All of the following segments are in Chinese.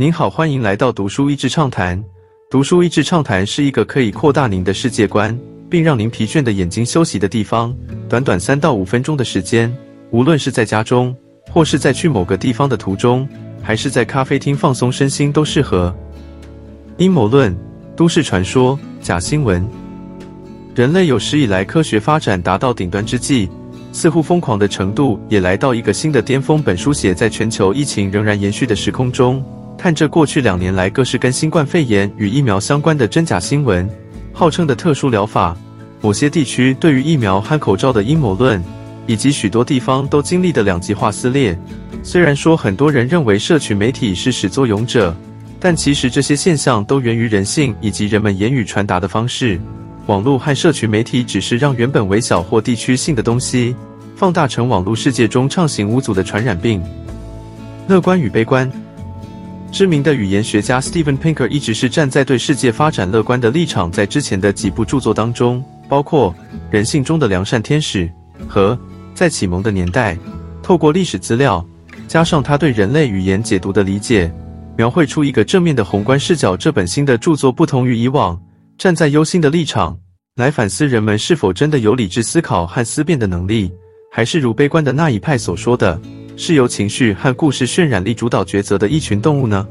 您好，欢迎来到读书益智畅谈。读书益智畅谈是一个可以扩大您的世界观，并让您疲倦的眼睛休息的地方。短短三到五分钟的时间，无论是在家中，或是在去某个地方的途中，还是在咖啡厅放松身心，都适合。阴谋论、都市传说、假新闻。人类有史以来科学发展达到顶端之际，似乎疯狂的程度也来到一个新的巅峰。本书写在全球疫情仍然延续的时空中。看着过去两年来各式跟新冠肺炎与疫苗相关的真假新闻，号称的特殊疗法，某些地区对于疫苗和口罩的阴谋论，以及许多地方都经历的两极化撕裂。虽然说很多人认为社群媒体是始作俑者，但其实这些现象都源于人性以及人们言语传达的方式。网络和社群媒体只是让原本微小或地区性的东西，放大成网络世界中畅行无阻的传染病。乐观与悲观。知名的语言学家 Steven Pinker 一直是站在对世界发展乐观的立场，在之前的几部著作当中，包括《人性中的良善天使》和《在启蒙的年代》，透过历史资料加上他对人类语言解读的理解，描绘出一个正面的宏观视角。这本新的著作不同于以往，站在忧心的立场来反思人们是否真的有理智思考和思辨的能力，还是如悲观的那一派所说的。是由情绪和故事渲染力主导抉择的一群动物呢？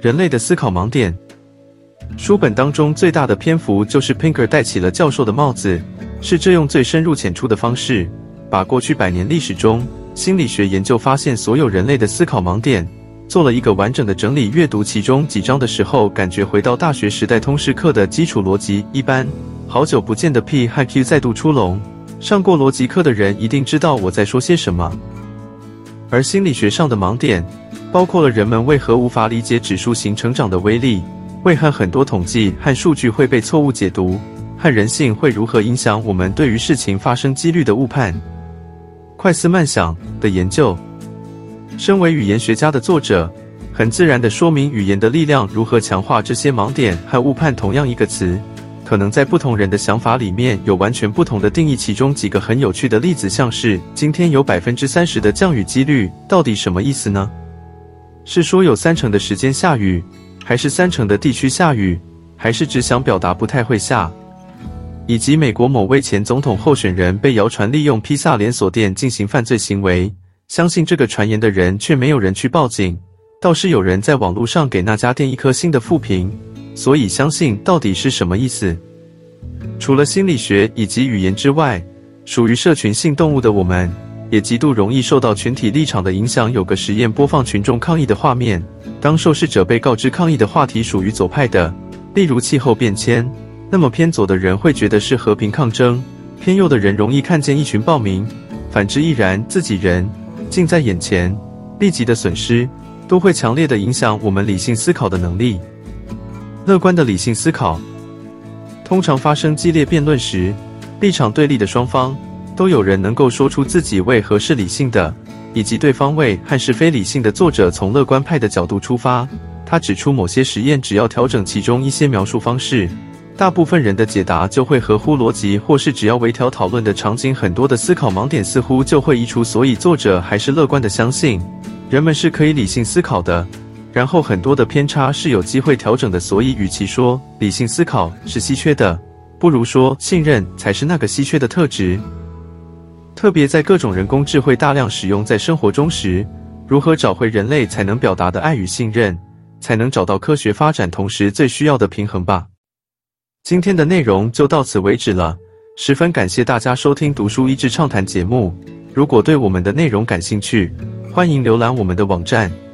人类的思考盲点。书本当中最大的篇幅就是 Pinker 戴起了教授的帽子，是这用最深入浅出的方式，把过去百年历史中心理学研究发现所有人类的思考盲点，做了一个完整的整理。阅读其中几章的时候，感觉回到大学时代通识课的基础逻辑一般。好久不见的 P 和 Q 再度出笼，上过逻辑课的人一定知道我在说些什么。而心理学上的盲点，包括了人们为何无法理解指数型成长的威力，为何很多统计和数据会被错误解读，和人性会如何影响我们对于事情发生几率的误判。快思慢想的研究，身为语言学家的作者，很自然地说明语言的力量如何强化这些盲点和误判。同样一个词。可能在不同人的想法里面有完全不同的定义。其中几个很有趣的例子，像是今天有百分之三十的降雨几率，到底什么意思呢？是说有三成的时间下雨，还是三成的地区下雨，还是只想表达不太会下？以及美国某位前总统候选人被谣传利用披萨连锁店进行犯罪行为，相信这个传言的人却没有人去报警，倒是有人在网络上给那家店一颗星的负评。所以，相信到底是什么意思？除了心理学以及语言之外，属于社群性动物的我们，也极度容易受到群体立场的影响。有个实验播放群众抗议的画面，当受试者被告知抗议的话题属于左派的，例如气候变迁，那么偏左的人会觉得是和平抗争；偏右的人容易看见一群暴民。反之亦然，自己人近在眼前，立即的损失，都会强烈的影响我们理性思考的能力。乐观的理性思考，通常发生激烈辩论时，立场对立的双方都有人能够说出自己为何是理性的，以及对方为何是非理性的。作者从乐观派的角度出发，他指出某些实验只要调整其中一些描述方式，大部分人的解答就会合乎逻辑，或是只要微调讨论的场景，很多的思考盲点似乎就会移除。所以作者还是乐观的相信，人们是可以理性思考的。然后很多的偏差是有机会调整的，所以与其说理性思考是稀缺的，不如说信任才是那个稀缺的特质。特别在各种人工智慧大量使用在生活中时，如何找回人类才能表达的爱与信任，才能找到科学发展同时最需要的平衡吧？今天的内容就到此为止了，十分感谢大家收听读书益智畅谈节目。如果对我们的内容感兴趣，欢迎浏览我们的网站。